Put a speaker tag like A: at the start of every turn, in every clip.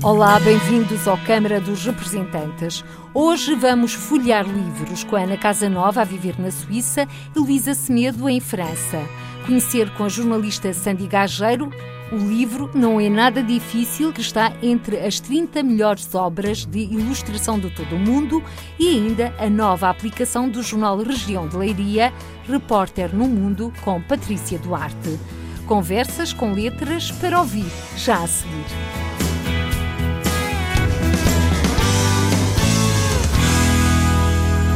A: Olá, bem-vindos ao Câmara dos Representantes. Hoje vamos folhear livros com Ana Casanova a viver na Suíça e Luísa Semedo em França. Conhecer com a jornalista Sandy Gageiro o livro Não é Nada Difícil, que está entre as 30 melhores obras de ilustração de todo o mundo, e ainda a nova aplicação do jornal Região de Leiria, Repórter no Mundo, com Patrícia Duarte. Conversas com letras para ouvir, já a seguir.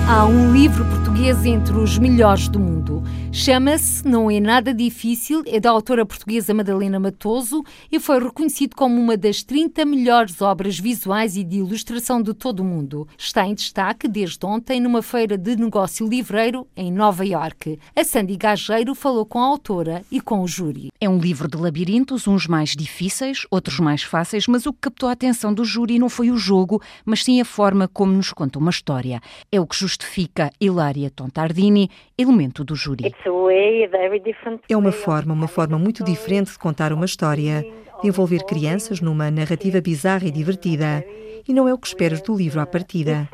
A: Há um livro português entre os melhores do mundo. Chama-se Não é Nada Difícil, é da autora portuguesa Madalena Matoso e foi reconhecido como uma das 30 melhores obras visuais e de ilustração de todo o mundo. Está em destaque desde ontem numa feira de negócio livreiro em Nova Iorque. A Sandy Gageiro falou com a autora e com o júri.
B: É um livro de labirintos, uns mais difíceis, outros mais fáceis, mas o que captou a atenção do júri não foi o jogo, mas sim a forma como nos conta uma história. É o que justifica Hilária Tontardini, elemento do júri.
C: É uma forma, uma forma muito diferente de contar uma história, de envolver crianças numa narrativa bizarra e divertida. E não é o que esperas do livro à partida.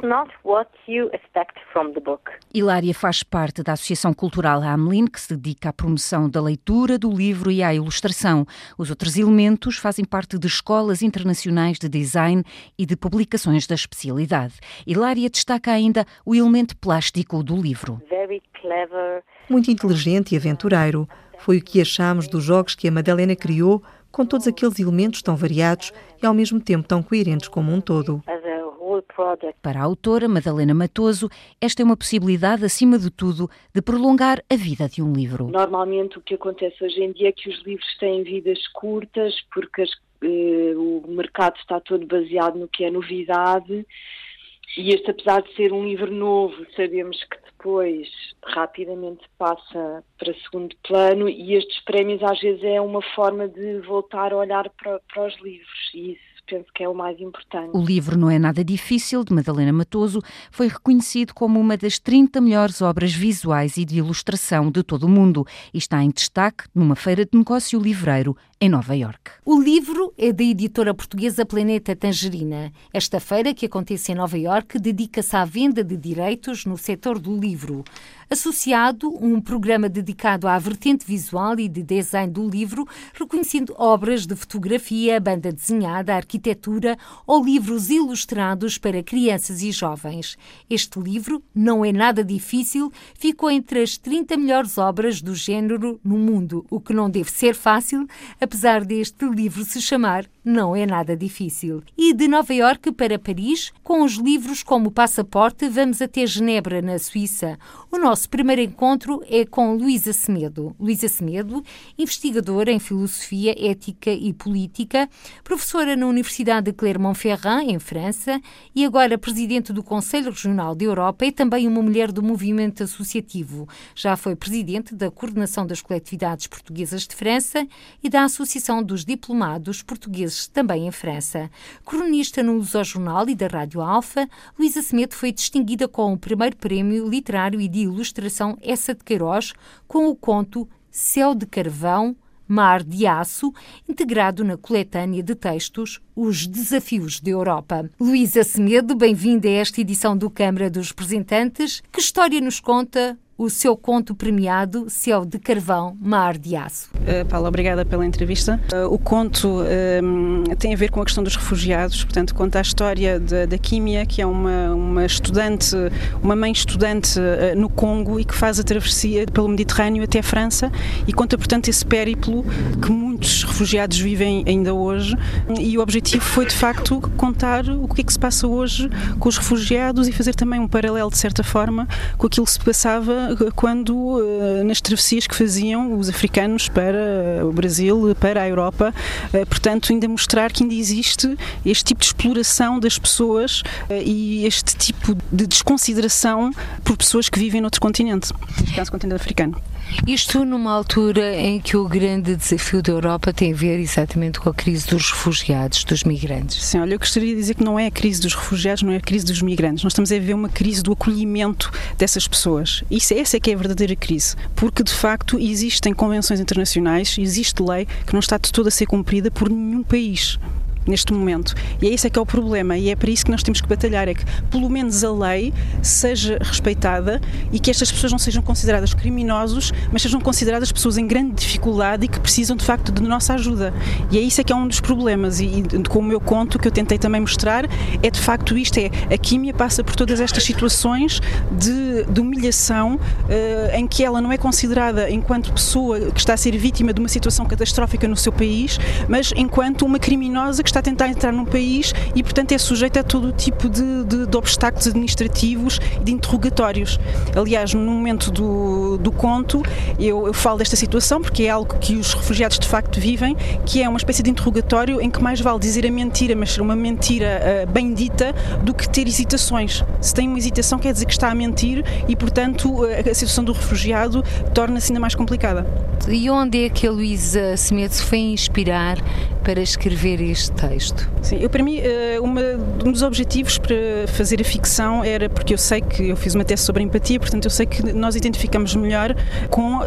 B: Hilária faz parte da Associação Cultural Hamelin, que se dedica à promoção da leitura do livro e à ilustração. Os outros elementos fazem parte de escolas internacionais de design e de publicações da especialidade. Hilária destaca ainda o elemento plástico do livro.
C: Muito inteligente e aventureiro. Foi o que achámos dos jogos que a Madalena criou, com todos aqueles elementos tão variados e ao mesmo tempo tão coerentes como um todo.
B: Para a autora Madalena Matoso, esta é uma possibilidade, acima de tudo, de prolongar a vida de um livro.
D: Normalmente o que acontece hoje em dia é que os livros têm vidas curtas, porque as, eh, o mercado está todo baseado no que é novidade. E este, apesar de ser um livro novo, sabemos que depois rapidamente passa para segundo plano e estes prémios às vezes é uma forma de voltar a olhar para, para os livros e isso penso que é o mais importante.
B: O livro Não é Nada Difícil, de Madalena Matoso, foi reconhecido como uma das 30 melhores obras visuais e de ilustração de todo o mundo e está em destaque numa feira de negócio livreiro em Nova York.
A: O livro é da editora portuguesa Planeta Tangerina. Esta feira, que acontece em Nova York, dedica-se à venda de direitos no setor do livro. Associado um programa dedicado à vertente visual e de design do livro, reconhecendo obras de fotografia, banda desenhada, arquitetura ou livros ilustrados para crianças e jovens. Este livro, não é nada difícil, ficou entre as 30 melhores obras do género no mundo, o que não deve ser fácil, apesar deste livro se chamar Não é Nada Difícil. E de Nova Iorque para Paris, com os livros como passaporte, vamos até Genebra, na Suíça. O nosso primeiro encontro é com Luísa Semedo. Luísa Semedo, investigadora em filosofia, ética e política, professora na Universidade de Clermont-Ferrand, em França, e agora presidente do Conselho Regional da Europa e também uma mulher do movimento associativo. Já foi presidente da Coordenação das Coletividades Portuguesas de França e da Associação dos Diplomados Portugueses, também em França. Cronista no Lusojornal e da Rádio Alfa, Luísa Semedo foi distinguida com o primeiro prémio literário e de ilustração Essa de Queiroz, com o conto Céu de Carvão, Mar de Aço, integrado na coletânea de textos Os Desafios da Europa. Luísa Semedo, bem-vinda a esta edição do Câmara dos Representantes. Que história nos conta o seu conto premiado Céu de Carvão, Mar de Aço.
E: Uh, Paula, obrigada pela entrevista. Uh, o conto uh, tem a ver com a questão dos refugiados, portanto, conta a história da, Químia, que é uma, uma estudante, uma mãe estudante no Congo e que faz a travessia pelo Mediterrâneo até a França e conta, portanto, esse périplo que muitos refugiados vivem ainda hoje. E o objetivo foi, de facto, contar o que é que se passa hoje com os refugiados e fazer também um paralelo, de certa forma, com aquilo que se passava quando eh, nas travessias que faziam os africanos para o Brasil, para a Europa, eh, portanto, ainda mostrar que ainda existe este tipo de exploração das pessoas eh, e este tipo de desconsideração por pessoas que vivem noutro continente, neste caso, continente africano.
A: Isto numa altura em que o grande desafio da Europa tem a ver exatamente com a crise dos refugiados, dos migrantes.
E: Sim, olha, eu gostaria de dizer que não é a crise dos refugiados, não é a crise dos migrantes. Nós estamos a ver uma crise do acolhimento dessas pessoas. Isso, essa é que é a verdadeira crise. Porque, de facto, existem convenções internacionais, existe lei que não está de todo a ser cumprida por nenhum país neste momento. E é isso é que é o problema e é para isso que nós temos que batalhar, é que pelo menos a lei seja respeitada e que estas pessoas não sejam consideradas criminosos, mas sejam consideradas pessoas em grande dificuldade e que precisam de facto de nossa ajuda. E é isso é que é um dos problemas e, e com o meu conto que eu tentei também mostrar é de facto isto, é a químia passa por todas estas situações de, de humilhação uh, em que ela não é considerada enquanto pessoa que está a ser vítima de uma situação catastrófica no seu país, mas enquanto uma criminosa que está está a tentar entrar num país e, portanto, é sujeito a todo tipo de, de, de obstáculos administrativos e de interrogatórios. Aliás, no momento do, do conto, eu, eu falo desta situação porque é algo que os refugiados de facto vivem, que é uma espécie de interrogatório em que mais vale dizer a mentira, mas ser uma mentira uh, bem dita, do que ter hesitações. Se tem uma hesitação, quer dizer que está a mentir e, portanto, a situação do refugiado torna-se ainda mais complicada.
A: E onde é que a Luísa Semedo se foi inspirar para escrever este texto?
E: Sim, eu para mim, eh, uma, um dos objetivos para fazer a ficção era porque eu sei que eu fiz uma tese sobre empatia, portanto eu sei que nós identificamos melhor com uh,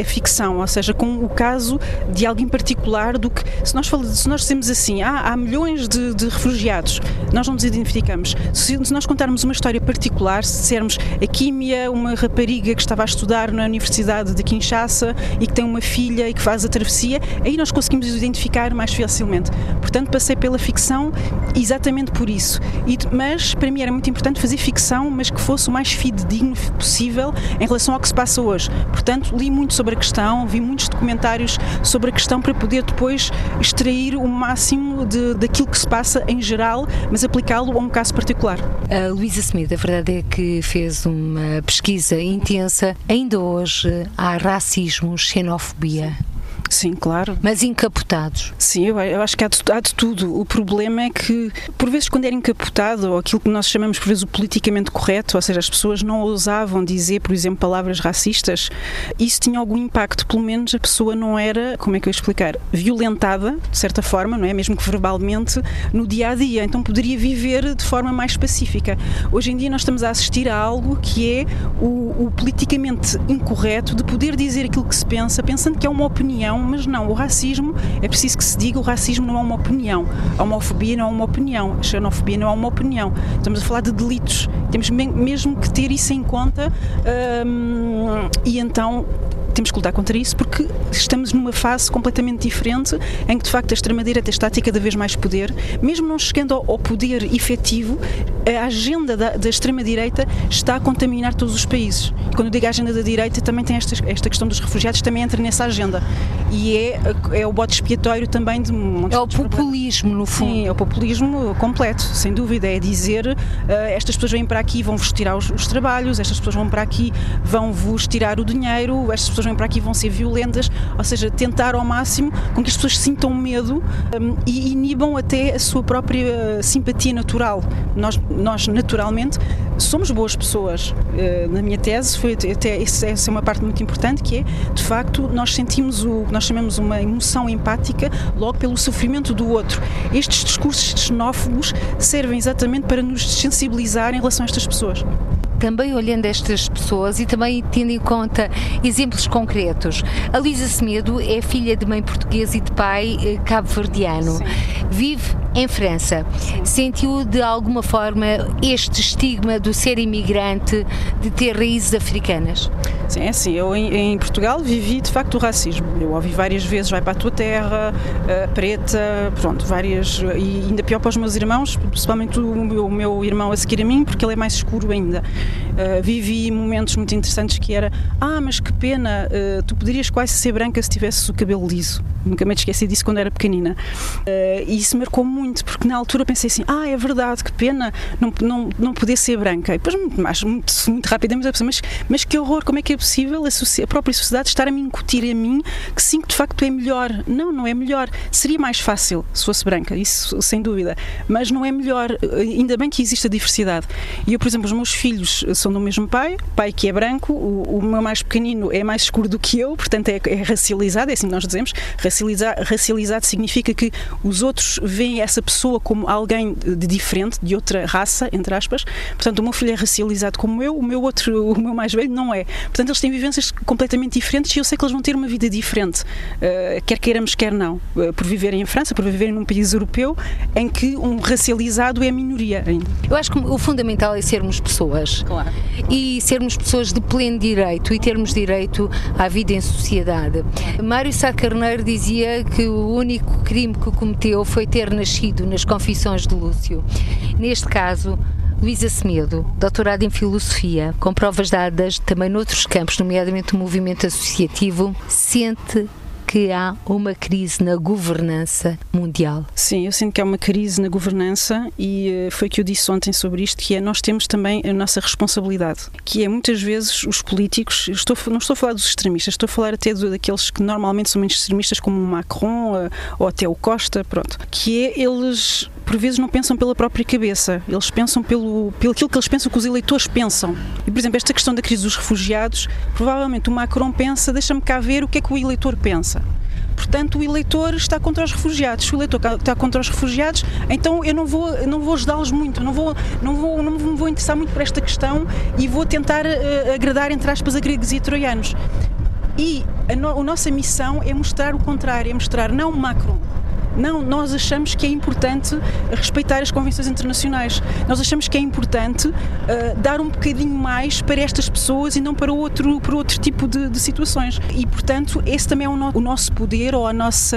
E: a ficção, ou seja, com o caso de alguém particular do que se nós falamos, se nós dizemos assim, ah, há milhões de, de refugiados, nós não nos identificamos. Se, se, nós contarmos uma história particular, se dissermos a Químia, uma rapariga que estava a estudar na Universidade de Kinshasa e que tem uma filha e que faz a travessia, aí nós conseguimos identificar mais facilmente. Portanto, passei pela ficção exatamente por isso. E, mas para mim era muito importante fazer ficção, mas que fosse o mais fidedigno possível em relação ao que se passa hoje. Portanto, li muito sobre a questão, vi muitos documentários sobre a questão para poder depois extrair o máximo de, daquilo que se passa em geral, mas aplicá-lo a um caso particular.
A: A Luísa Smith, a verdade é que fez uma pesquisa intensa. Ainda hoje há racismo, xenofobia.
E: Sim, claro.
A: Mas encapotados.
E: Sim, eu, eu acho que há de, há de, tudo. O problema é que, por vezes, quando era encapotado, ou aquilo que nós chamamos, por vezes, o politicamente correto, ou seja, as pessoas não ousavam dizer, por exemplo, palavras racistas, isso tinha algum impacto. Pelo menos a pessoa não era, como é que eu ia explicar, violentada, de certa forma, não é? Mesmo que verbalmente, no dia a dia. Então poderia viver de forma mais pacífica. Hoje em dia nós estamos a assistir a algo que é o, o politicamente incorreto de poder dizer aquilo que se pensa, pensando que é uma opinião mas não, o racismo, é preciso que se diga, o racismo não é uma opinião, a homofobia não é uma opinião, a xenofobia não é uma opinião. Estamos a falar de delitos, temos mesmo que ter isso em conta hum, e então temos que lutar contra isso porque estamos numa fase completamente diferente em que de facto a extrema-direita está a ter cada vez mais poder, mesmo não chegando ao, poder efetivo, a agenda da, da extrema-direita está a contaminar todos os países. E quando eu digo a agenda da direita, também tem esta, esta questão dos refugiados, também entra nessa agenda. E é, é o bote expiatório também de
A: É o populismo, no fundo.
E: Sim, é o populismo completo, sem dúvida. É dizer uh, estas pessoas vêm para aqui e vão vos tirar os, os trabalhos, estas pessoas vão para aqui vão vos tirar o dinheiro, estas pessoas vêm para aqui vão ser violentas, ou seja, tentar ao máximo com que as pessoas sintam medo um, e inibam até a sua própria simpatia natural. Nós, nós naturalmente, somos boas pessoas. Uh, na minha tese, foi até essa é uma parte muito importante, que é, de facto, nós sentimos o que nós chamamos uma emoção empática logo pelo sofrimento do outro. Estes discursos xenófobos servem exatamente para nos sensibilizar em relação a estas pessoas
A: também olhando estas pessoas e também tendo em conta exemplos concretos. A Luísa Semedo é filha de mãe portuguesa e de pai eh, cabo-verdiano. Vive em França. Sentiu de alguma forma este estigma do ser imigrante, de ter raízes africanas?
E: Sim, é assim. Eu em, em Portugal vivi de facto o racismo. Eu ouvi várias vezes: vai para a tua terra, uh, preta, pronto, várias. E ainda pior para os meus irmãos, principalmente o meu, o meu irmão a seguir a mim, porque ele é mais escuro ainda. Uh, vivi momentos muito interessantes que era ah, mas que pena, uh, tu poderias quase ser branca se tivesses o cabelo liso. Nunca me esqueci disso quando era pequenina. Uh, e isso marcou muito, porque na altura pensei assim, ah, é verdade, que pena não, não, não poder ser branca. E depois, mais, muito, muito rapidamente, mas, mas que horror, como é que possível a, própria sociedade estar a me incutir a mim que sim, que de facto é melhor. Não, não é melhor. Seria mais fácil se fosse branca, isso sem dúvida. Mas não é melhor. Ainda bem que existe a diversidade. E eu, por exemplo, os meus filhos são do mesmo pai, pai que é branco, o, o meu mais pequenino é mais escuro do que eu, portanto é, é racializado, é assim que nós dizemos. Racializado, racializado significa que os outros veem essa pessoa como alguém de diferente, de outra raça, entre aspas. Portanto, o meu filho é racializado como eu, o meu outro, o meu mais velho, não é. Portanto, eles têm vivências completamente diferentes e eu sei que eles vão ter uma vida diferente, uh, quer queiramos, quer não, uh, por viverem em França, por viverem num país europeu em que um racializado é a minoria.
A: Eu acho que o fundamental é sermos pessoas. Claro. E sermos pessoas de pleno direito e termos direito à vida em sociedade. Mário Sá Carneiro dizia que o único crime que cometeu foi ter nascido nas confissões de Lúcio. Neste caso, Luísa Semedo, doutorada em Filosofia, com provas dadas também noutros campos, nomeadamente o movimento associativo, sente que há uma crise na governança mundial.
E: Sim, eu sinto que há uma crise na governança e eh, foi que eu disse ontem sobre isto, que é nós temos também a nossa responsabilidade, que é muitas vezes os políticos, estou, não estou a falar dos extremistas, estou a falar até daqueles que normalmente são menos extremistas, como o Macron eh, ou até o Costa, pronto, que é eles por vezes não pensam pela própria cabeça, eles pensam pelo, pelo aquilo que eles pensam que os eleitores pensam. E, por exemplo, esta questão da crise dos refugiados, provavelmente o Macron pensa, deixa-me cá ver o que é que o eleitor pensa. Portanto, o eleitor está contra os refugiados. Se o eleitor está contra os refugiados, então eu não vou, não vou ajudá-los muito, não vou, não, vou, não me vou interessar muito por esta questão e vou tentar uh, agradar, entre aspas, a gregos e a troianos. E a, no, a nossa missão é mostrar o contrário, é mostrar não Macron, não, nós achamos que é importante respeitar as convenções internacionais. Nós achamos que é importante uh, dar um bocadinho mais para estas pessoas e não para outro, para outro tipo de, de situações. E, portanto, esse também é o, no, o nosso poder ou a nossa,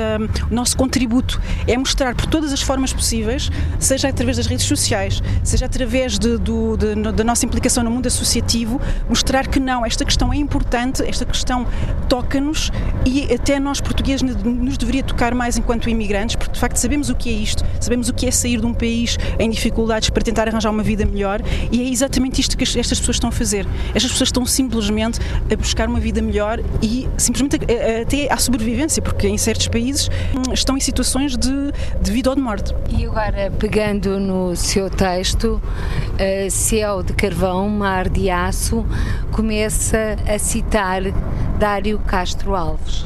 E: o nosso contributo. É mostrar por todas as formas possíveis, seja através das redes sociais, seja através de, do, de, da nossa implicação no mundo associativo, mostrar que não, esta questão é importante, esta questão toca-nos e até nós portugueses nos deveria tocar mais enquanto imigrantes porque de facto sabemos o que é isto, sabemos o que é sair de um país em dificuldades para tentar arranjar uma vida melhor e é exatamente isto que estas pessoas estão a fazer. Estas pessoas estão simplesmente a buscar uma vida melhor e simplesmente até à sobrevivência, porque em certos países hum, estão em situações de, de vida ou de morte.
A: E agora, pegando no seu texto, uh, Céu de Carvão, Mar de Aço, começa a citar Dário Castro Alves.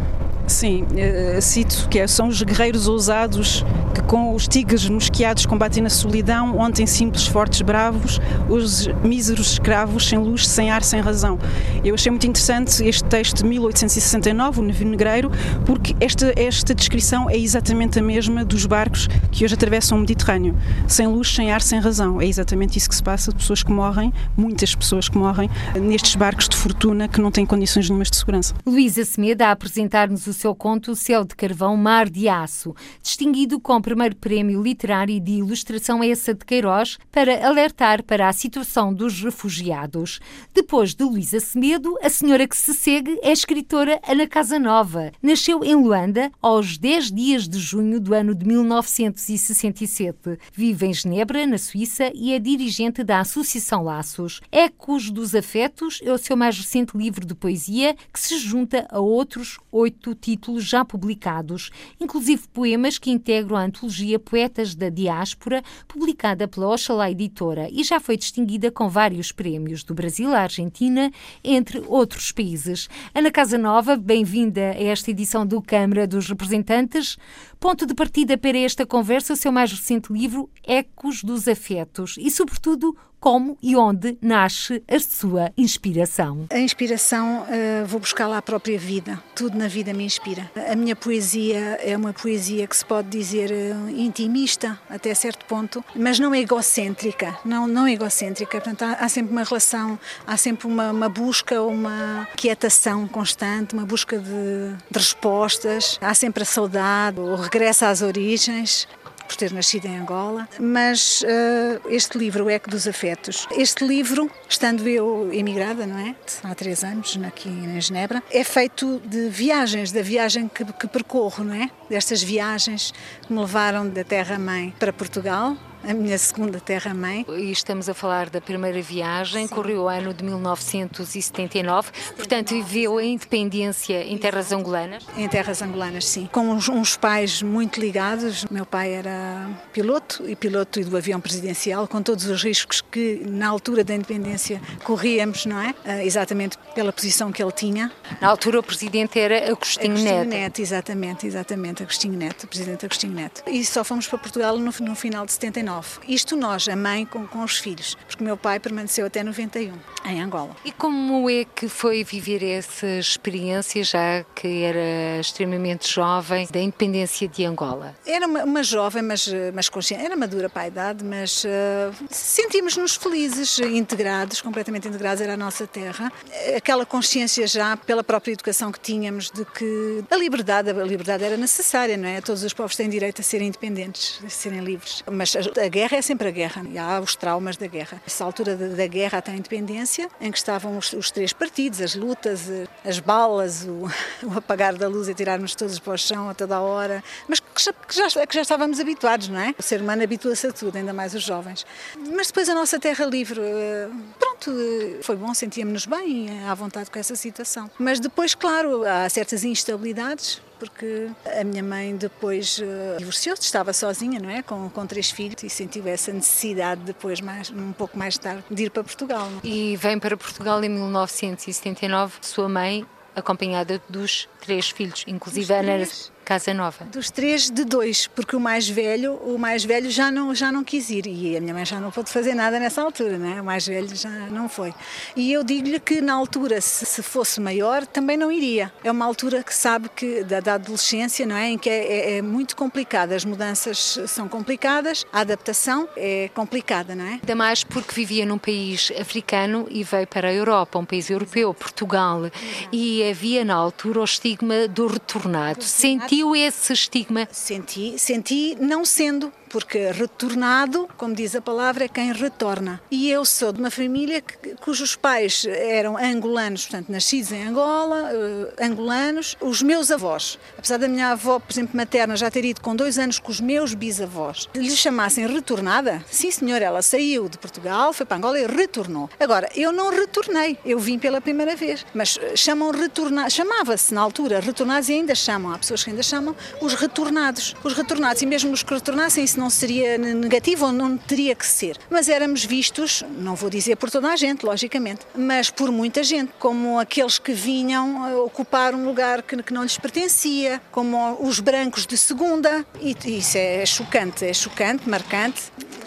E: Sim, uh, cito que é, são os guerreiros ousados que com os tigres mosqueados combatem na solidão, ontem simples, fortes, bravos, os míseros escravos, sem luz, sem ar, sem razão. Eu achei muito interessante este texto de 1869, o Navio Negreiro, porque esta, esta descrição é exatamente a mesma dos barcos que hoje atravessam o Mediterrâneo. Sem luz, sem ar, sem razão. É exatamente isso que se passa, pessoas que morrem, muitas pessoas que morrem, nestes barcos de fortuna que não têm condições nenhumas de segurança.
A: Luísa Semeda a apresentar-nos o seu conto Céu de Carvão, Mar de Aço, distinguido com o primeiro prémio literário de ilustração essa de Queiroz para alertar para a situação dos refugiados. Depois de Luísa Semedo, a senhora que se segue é escritora Ana Casanova. Nasceu em Luanda aos 10 dias de junho do ano de 1967. Vive em Genebra, na Suíça, e é dirigente da Associação Laços. Ecos dos Afetos é o seu mais recente livro de poesia que se junta a outros oito títulos títulos já publicados, inclusive poemas que integram a antologia Poetas da Diáspora, publicada pela Oxalá Editora e já foi distinguida com vários prémios do Brasil à Argentina, entre outros países. Ana Casanova, bem-vinda a esta edição do Câmara dos Representantes. Ponto de partida para esta conversa, o seu mais recente livro, Ecos dos Afetos, e, sobretudo, como e onde nasce a sua inspiração?
F: A inspiração uh, vou buscar lá a própria vida. Tudo na vida me inspira. A minha poesia é uma poesia que se pode dizer uh, intimista até certo ponto, mas não egocêntrica. Não, não egocêntrica. Portanto, há, há sempre uma relação, há sempre uma, uma, busca, uma quietação constante, uma busca de, de respostas. Há sempre a saudade, o regresso às origens por ter nascido em Angola, mas uh, este livro, O Eco dos Afetos, este livro, estando eu emigrada, não é? Há três anos, aqui em Genebra, é feito de viagens, da viagem que, que percorro, não é? Destas viagens que me levaram da terra-mãe para Portugal, a minha segunda terra-mãe.
A: E estamos a falar da primeira viagem, Sim. correu o ano de 1979, portanto viveu a independência em terras angolanas?
F: Em terras angolanas, sim. Com uns, uns pais muito ligados. Meu pai era piloto e piloto do avião presidencial, com todos os riscos que na altura da independência corríamos, não é? Uh, exatamente pela posição que ele tinha.
A: Na altura o presidente era Agostinho,
F: Agostinho
A: Neto.
F: Neto. Exatamente, exatamente, Agostinho Neto, presidente Agostinho Neto. E só fomos para Portugal no, no final de 79. Isto nós, a mãe com, com os filhos, porque o meu pai permaneceu até 91, em Angola.
A: E como é que foi viver essa experiência, já que era extremamente jovem, da independência de Angola?
F: Era uma, uma jovem, mas, mas consciente, era madura para a idade, mas uh, sentimos-nos felizes, integrados, completamente integrados, era a nossa terra. Aquela consciência já, pela própria educação que tínhamos, de que a liberdade, a liberdade era necessária, não é? Todos os povos têm direito a serem independentes, a serem livres. Mas a, guerra é sempre a guerra, e há os traumas da guerra. Essa altura da, guerra até a independência, em que estavam os, os, três partidos, as lutas, as balas, o, o apagar da luz e tirarmos todos para o chão a toda hora, mas que já, que já, que já estávamos habituados, não é? O ser humano habitua-se a tudo, ainda mais os jovens. Mas depois a nossa terra livre, eh, pronto, eh, foi bom, sentíamos-nos bem à vontade com essa situação. Mas depois, claro, há certas instabilidades, porque a minha mãe depois uh, divorciou-se, estava sozinha, não é? Com, com três filhos e sentiu essa necessidade depois, mais, um pouco mais tarde, de ir para Portugal. Não?
A: E vem para Portugal em 1979, sua mãe acompanhada dos três filhos, inclusive a Ana Casa Nova.
F: Dos três, de dois, porque o mais velho, o mais velho já não, já não quis ir e a minha mãe já não pôde fazer nada nessa altura, né? o mais velho já não foi. E eu digo-lhe que na altura, se, se, fosse maior, também não iria. É uma altura que sabe que, da, da adolescência, não é? em que é, é, é, muito complicada, as mudanças são complicadas, a adaptação é complicada, não é?
A: Ainda mais porque vivia num país africano e veio para a Europa, um país europeu, Portugal, e havia na altura o estigma do retornado. Sentiu sentiu esse estigma?
F: Senti, senti não sendo, porque retornado, como diz a palavra, é quem retorna. E eu sou de uma família que, cujos pais eram angolanos, portanto, nascidos em Angola, uh, angolanos. Os meus avós, apesar da minha avó, por exemplo, materna, já ter ido com dois anos com os meus bisavós, lhe chamassem retornada, sim senhor, ela saiu de Portugal, foi para Angola e retornou. Agora, eu não retornei, eu vim pela primeira vez, mas eh, chamam retornar, chamava-se na altura retornados e ainda chamam, há pessoas que ainda chamam os retornados. Os retornados, e mesmo os que retornassem, isso não seria negativo ou não teria que ser. Mas éramos vistos, não vou dizer por toda a gente, logicamente, mas por muita gente, como aqueles que vinham ocupar um lugar que, que não lhes pertencia, como os brancos de segunda, e isso é chocante, é chocante, marcante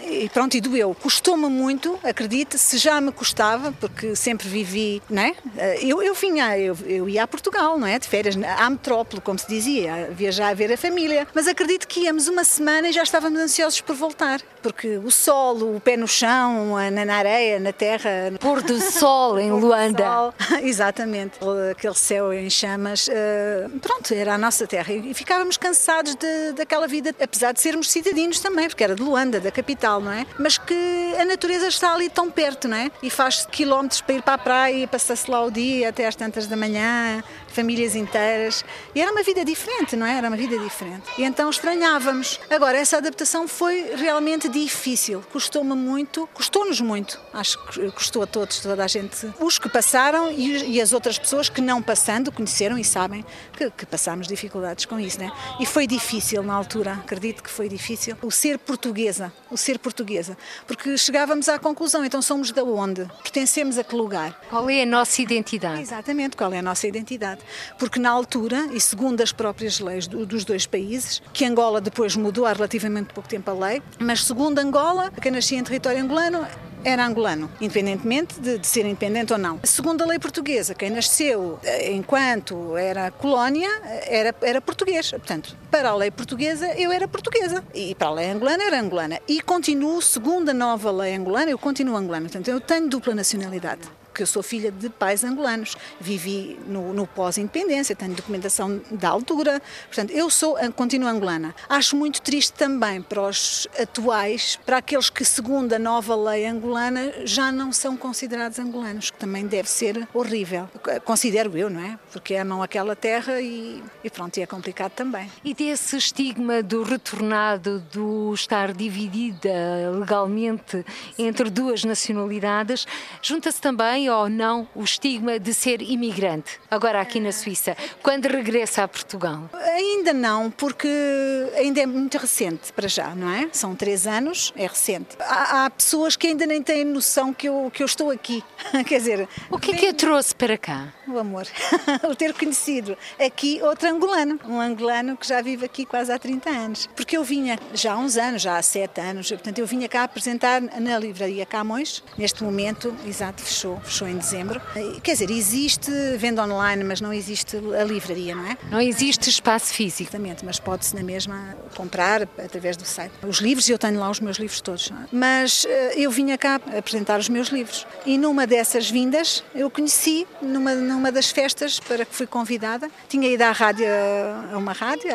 F: e pronto, e doeu. Custou-me muito, acredite, se já me custava, porque sempre vivi, não é? Eu, eu vinha, eu, eu ia a Portugal, não é? De férias, à metrópole, como se dizia, viajar a ver a família. Mas acredito que íamos uma semana e já estávamos ansiosos por voltar, porque o sol, o pé no chão, na, areia, na terra.
A: Pôr do sol em Luanda.
F: Sol. Exatamente, aquele céu em chamas. Uh, pronto, era a nossa terra. E ficávamos cansados de, daquela vida, apesar de sermos cidadinos também, porque era de Luanda, da capital não é? Mas que a natureza está ali tão perto, não é? E faz quilómetros para ir para a praia e passar-se lá o dia até às tantas da manhã, famílias inteiras. E era uma vida diferente, não é? Era uma vida diferente. E então estranhávamos. Agora, essa adaptação foi realmente difícil. Custou-me muito, custou-nos muito. Acho que custou a todos, toda a gente. Os que passaram e, as outras pessoas que não passando conheceram e sabem que, que passámos dificuldades com isso, né? E foi difícil na altura, acredito que foi difícil. O ser portuguesa, o ser portuguesa. Porque chegávamos à conclusão, então somos da onde? Pertencemos a que lugar?
A: Qual é a nossa identidade?
F: Exatamente, qual é a nossa identidade? Porque na altura, e segundo as próprias leis do, dos dois países, que Angola depois mudou há relativamente pouco tempo a lei, mas segundo Angola, quem nascia em território angolano era angolano, independentemente de, de, ser independente ou não. Segundo a lei portuguesa, quem nasceu eh, enquanto era colónia era, era português. Portanto, para a lei portuguesa, eu era portuguesa. E para a lei angolana, era angolana. E continuo, segundo a nova lei angolana, eu continuo angolana. Portanto, eu tenho dupla nacionalidade porque eu sou filha de pais angolanos. Vivi no, no pós-independência, tenho documentação da altura. Portanto, eu sou, continuo angolana. Acho muito triste também para os atuais, para aqueles que, segundo a nova lei angolana, já não são considerados angolanos, que também deve ser horrível. Considero eu, não é? Porque amam aquela terra e, e pronto, e é complicado também.
A: E desse estigma do retornado, do estar dividida legalmente entre duas nacionalidades, junta-se também ou não o estigma de ser imigrante, agora aqui na Suíça, quando regressa a Portugal?
F: Ainda não, porque ainda é muito recente para já, não é? São três anos, é recente. Há, há pessoas que ainda nem têm noção que eu, que eu estou aqui. Quer dizer.
A: O que é que a trouxe para cá?
F: O amor. o ter conhecido aqui outro angolano. Um angolano que já vive aqui quase há 30 anos. Porque eu vinha já há uns anos, já há sete anos, portanto eu vinha cá apresentar na livraria Camões. Neste momento, exato, fechou, fechou em dezembro. Quer dizer, existe venda online, mas não existe a livraria, não é?
A: Não existe espaço físico.
F: Exatamente, mas pode-se na mesma comprar através do site. Os livros, eu tenho lá os meus livros todos. É? Mas eh, eu vinha cá apresentar os meus livros. E numa dessas vindas, eu conheci, numa, numa das festas para que fui convidada, tinha ido à rádio, a uma rádio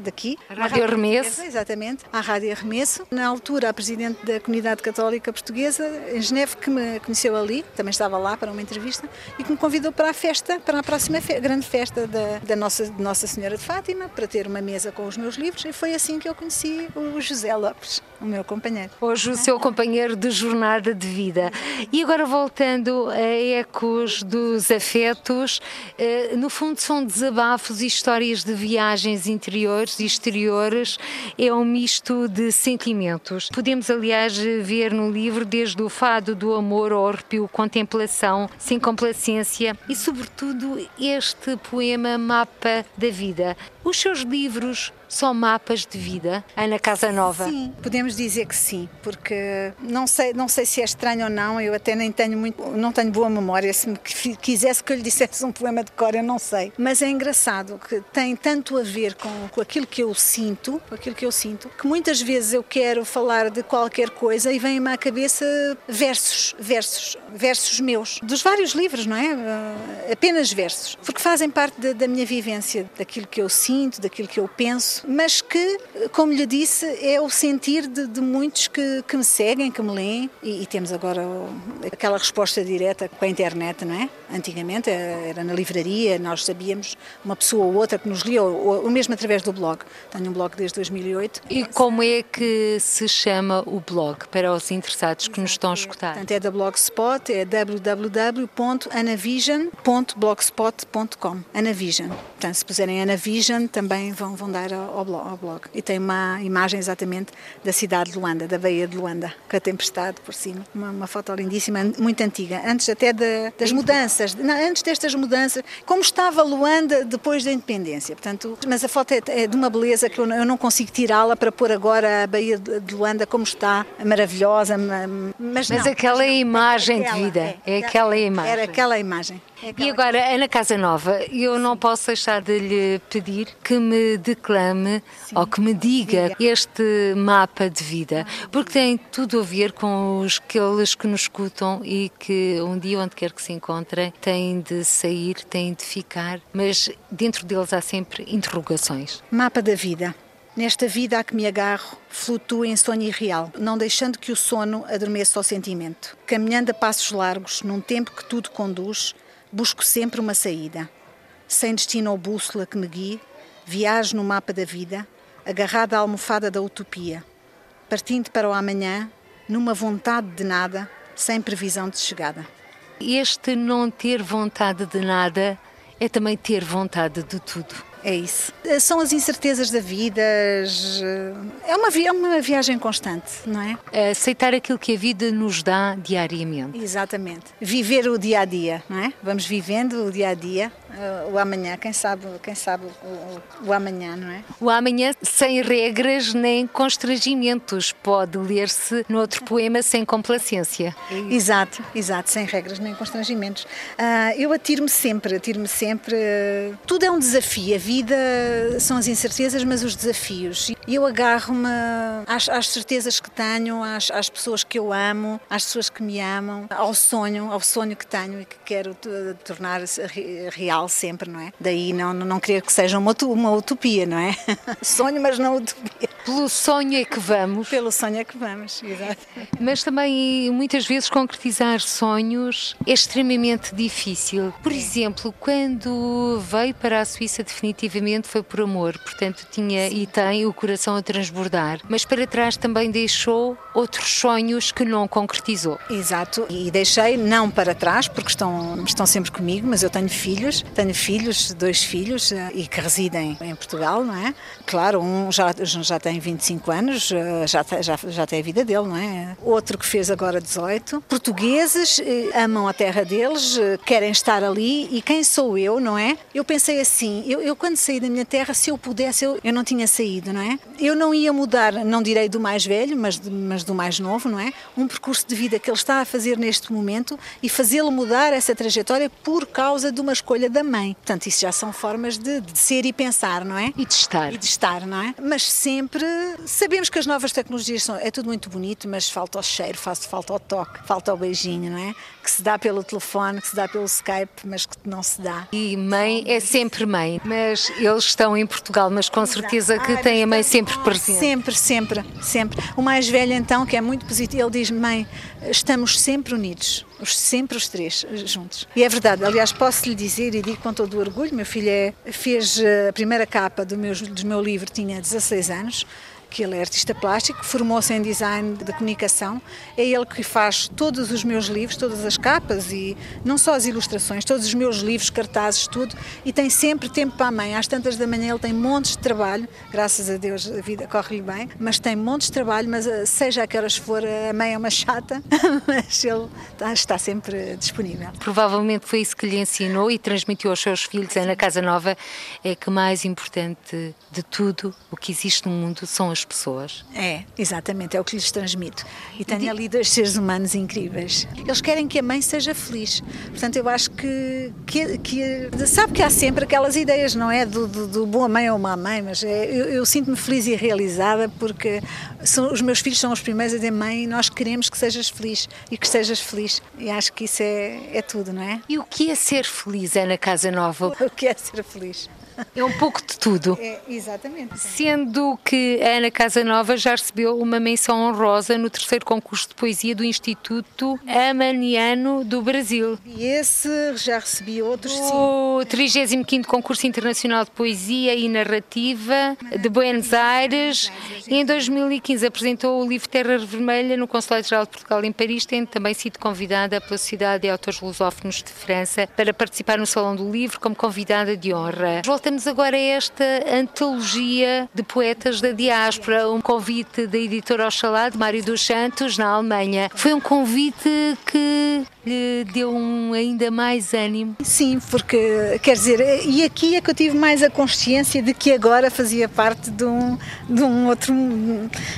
F: daqui.
A: A Rádio Arremesso.
F: Exatamente, à Rádio Arremesso. Na altura, a Presidente da Comunidade Católica Portuguesa, em Geneve, que me conheceu ali, também estava lá para uma entrevista, e que me convidou para a festa, para a próxima fe grande festa da, da Nossa, Nossa Senhora de Fátima, para ter uma mesa com os meus livros, e foi assim que eu conheci o José Lopes, o meu companheiro.
A: Hoje o seu companheiro de jornada de vida. E agora voltando a ecos dos afetos, eh, no fundo são desabafos e histórias de viagens interiores e exteriores, é um misto de sentimentos. Podemos, aliás, ver no livro desde o fado do amor ao arrepio, contemplação, sem complacência e, sobretudo, este poema Mapa da Vida. Os seus livros são mapas de vida, Ana Casa Nova?
F: Sim, podemos dizer que sim, porque não sei, não sei se é estranho ou não, eu até nem tenho muito, não tenho boa memória, se me quisesse que eu lhe dissesse um poema de cor, eu não sei. Mas é engraçado que tem tanto a ver com, com aquilo que eu sinto, com aquilo que eu sinto, que muitas vezes eu quero falar de qualquer coisa e vem-me à cabeça versos, versos, versos meus, dos vários livros, não é? Apenas versos, porque fazem parte da minha vivência, daquilo que eu sinto, daquilo que eu penso mas que, como lhe disse, é o sentir de, de muitos que, que, me seguem, que me leem, e, e, temos agora aquela resposta direta com a internet, não é? Antigamente era na livraria, nós sabíamos uma pessoa ou outra que nos lia, ou, ou mesmo através do blog. Tenho um blog desde 2008.
A: E como é que se chama o blog para os interessados que nos estão a escutar?
F: Portanto, é da Blogspot, é www.anavision.blogspot.com. Anavision. Portanto, se puserem Anavision, também vão, vão dar ao blog, ao blog. E tem uma imagem exatamente da cidade de Luanda, da Baía de Luanda, com a tempestade por cima. Uma, uma foto lindíssima, muito antiga, antes até de, das mudanças, não, antes destas mudanças, como estava Luanda depois da independência. Portanto, mas a foto é, é de uma beleza que eu não, eu não consigo tirá-la para pôr agora a Baía de Luanda como está, maravilhosa. Mas,
A: mas
F: não,
A: aquela é a imagem de vida, é, é aquela imagem.
F: Era aquela imagem.
A: É e agora, Ana Casa Nova, eu não posso deixar de lhe pedir que me declame Sim. ou que me diga este mapa de vida, porque tem tudo a ver com os, aqueles que nos escutam e que um dia, onde quer que se encontrem, têm de sair, têm de ficar, mas dentro deles há sempre interrogações.
F: Mapa da vida. Nesta vida a que me agarro, flutuo em sonho irreal, não deixando que o sono adormeça ao sentimento. Caminhando a passos largos, num tempo que tudo conduz, busco sempre uma saída. Sem destino ou bússola que me guie, viajo no mapa da vida, agarrada à almofada da utopia, partindo para o amanhã, numa vontade de nada, sem previsão de chegada.
A: Este não ter vontade de nada é também ter vontade de tudo.
F: É isso. São as incertezas da vida, é uma, é uma viagem constante, não é?
A: é? Aceitar aquilo que a vida nos dá diariamente.
F: Exatamente. Viver o dia a dia, não é? Vamos vivendo o dia a dia, o amanhã, quem sabe, quem sabe o, o, amanhã, não é?
A: O amanhã sem regras nem constrangimentos, pode ler-se no outro poema sem complacência.
F: Exato, exato, sem regras nem constrangimentos. Uh, eu atiro-me sempre, atiro-me sempre. Uh, tudo é um desafio, a vida vida são as incertezas, mas os desafios. E eu agarro-me às, às, certezas que tenho, às, às, pessoas que eu amo, às pessoas que me amam, ao sonho, ao sonho que tenho e que quero tornar real sempre, não é? Daí não, não querer que seja uma, uma utopia, não é? sonho, mas não utopia.
A: Pelo sonho é que vamos.
F: Pelo sonho é que vamos, exato.
A: Mas também muitas vezes concretizar sonhos é extremamente difícil. Por exemplo, quando veio para a Suíça definitivamente foi por amor, portanto tinha Sim. e tem o coração a transbordar, mas para trás também deixou outros sonhos que não concretizou.
F: Exato, e deixei não para trás porque estão estão sempre comigo, mas eu tenho filhos, tenho filhos, dois filhos eh, e que residem em Portugal, não é? Claro, um já já tem 25 anos, eh, já já já tem a vida dele, não é? Outro que fez agora 18. Portugueses eh, amam a terra deles, querem estar ali e quem sou eu, não é? Eu pensei assim, eu, eu quando saí da minha terra, se eu pudesse, eu, eu não tinha saído, não é? Eu não ia mudar, não direi do mais velho, mas, mas do mais novo, não é? Um percurso de vida que ele está a fazer neste momento e fazê-lo mudar essa trajetória por causa de uma escolha da mãe. Portanto, isso já são formas de, de ser e pensar, não é?
A: E de estar.
F: E de estar, não é? Mas sempre sabemos que as novas tecnologias são, é tudo muito bonito, mas falta o cheiro, falta o toque, falta o beijinho, não é? Que se dá pelo telefone, que se dá pelo Skype, mas que não se dá.
A: E mãe é sempre mãe, mas eles estão em Portugal, mas com certeza que têm a mãe sempre presente.
F: Sempre, sempre, sempre. O mais velho então, que é muito positivo, ele diz: "Mãe, estamos sempre unidos, sempre os três juntos". E é verdade. Aliás, posso lhe dizer e digo com todo o orgulho, meu filho é, fez eh, a primeira capa do meu do meu livro tinha 16 anos que ele é artista plástico, formou-se em design de comunicação. É ele que faz todos os meus livros, todas as capas e não só as ilustrações, todos os meus livros, cartazes, tudo. E tem sempre tempo para a mãe. Às tantas da manhã ele tem montes de trabalho, graças a Deus a vida corre-lhe bem, mas tem montes de trabalho, mas eh, seja a que horas for, a mãe é uma chata, mas ele está, está sempre disponível.
A: Provavelmente foi isso que lhe ensinou e transmitiu aos seus filhos, é na Casa Nova, é que mais importante de tudo o que existe no mundo são as pessoas.
F: É, exatamente, é o que lhes transmito. E tenho ali dois seres humanos incríveis. Eles querem que a mãe seja feliz. Portanto, eu acho que, que, que sabe que há sempre aquelas ideias, não é? Do, do, do boa mãe ou má mãe, mas é, eu, eu sinto-me feliz e realizada porque são, os meus filhos são os primeiros a dizer mãe, nós queremos que sejas feliz e que sejas feliz. E acho que isso é, é tudo, não é?
A: E o que é ser feliz, Ana Casa Nova?
F: O que é ser feliz?
A: É um pouco de tudo.
F: É, exatamente.
A: Sendo que a Ana Casanova já recebeu uma menção honrosa no terceiro concurso de poesia do Instituto Amaniano do Brasil.
F: E esse já recebi outros, sim.
A: O 35 Concurso Internacional de Poesia e Narrativa de Buenos Aires. E em 2015 apresentou o livro Terra Vermelha no Consulado-Geral de Portugal em Paris, tendo também sido convidada pela Sociedade de Autores Lusófonos de França para participar no Salão do Livro como convidada de honra voltamos agora esta antologia de poetas da diáspora, um convite da editora Oxalá, de Mário dos Santos, na Alemanha. Foi um convite que lhe deu um ainda mais ânimo?
F: Sim, porque, quer dizer, e aqui é que eu tive mais a consciência de que agora fazia parte de um, de um outro.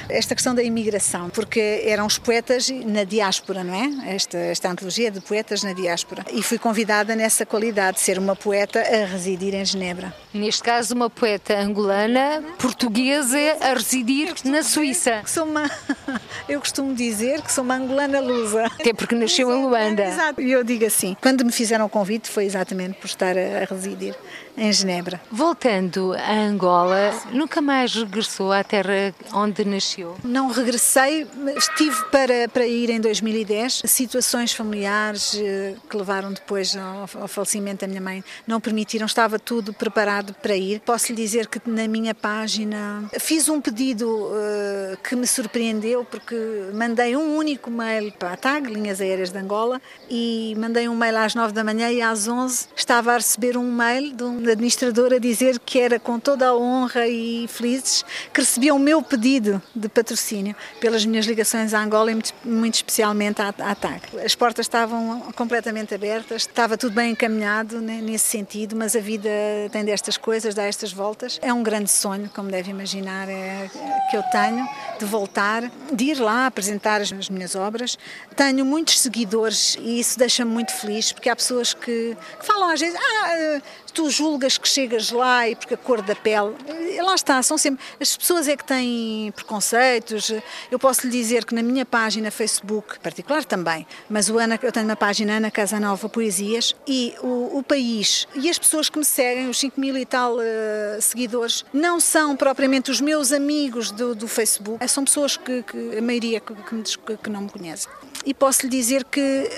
F: esta questão da imigração, porque eram os poetas na diáspora, não é? Esta, esta antologia de poetas na diáspora. E fui convidada nessa qualidade, de ser uma poeta a residir em Genebra.
A: Neste caso, uma poeta angolana, portuguesa, a residir na Suíça.
F: Sou uma, eu costumo dizer que sou uma angolana lusa.
A: Até porque nasceu em Luanda.
F: Exato. E eu digo assim, quando me fizeram o convite foi exatamente por estar a, a residir em Genebra.
A: Voltando a Angola, nunca mais regressou à terra onde nasceu?
F: Não regressei, estive para, para ir em 2010. Situações familiares eh, que levaram depois ao, ao falecimento da minha mãe não permitiram, estava tudo preparado para ir. Posso lhe dizer que na minha página fiz um pedido uh, que me surpreendeu porque mandei um único mail para a TAG, Linhas Aéreas de Angola, e mandei um mail às 9 da manhã e às 11 estava a receber um mail de um administrador a dizer que era com toda a honra e felizes que recebia o meu pedido de patrocínio pelas minhas ligações à Angola e muito especialmente à, à TAG. As portas estavam completamente abertas, estava tudo bem encaminhado nesse sentido, mas a vida tem destas coisas, dá estas voltas. É um grande sonho, como deve imaginar, é, que eu tenho de voltar, de ir lá apresentar as minhas obras. Tenho muitos seguidores e isso deixa-me muito feliz porque há pessoas que, que falam às vezes, ah, tu julgas que chegas lá e porque a cor da pele. Lá está, são sempre. As pessoas é que têm preconceitos. Eu posso lhe dizer que na minha página Facebook, particular também, mas o Ana, eu tenho uma página Ana Casanova Poesias e o, o país e as pessoas que me seguem, os 5 mil e tal uh, seguidores, não são propriamente os meus amigos do, do Facebook, são pessoas que, que a maioria que, que, que não me conhecem e posso lhe dizer que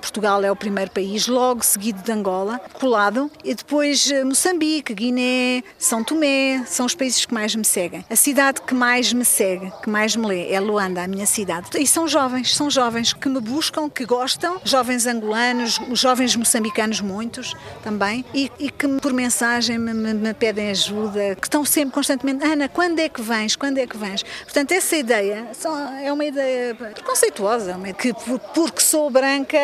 F: Portugal é o primeiro país, logo seguido de Angola, colado, e depois eh, Moçambique, Guiné, São Tomé, são os países que mais me seguem. A cidade que mais me segue, que mais me lê, é Luanda, a minha cidade. E são jovens, são jovens que me buscam, que gostam, jovens angolanos, jovens moçambicanos, muitos também, e, e que por mensagem me, me, me, pedem ajuda, que estão sempre constantemente, Ana, quando é que vens? Quando é que vens? Portanto, essa ideia é uma ideia preconceituosa, que porque sou branca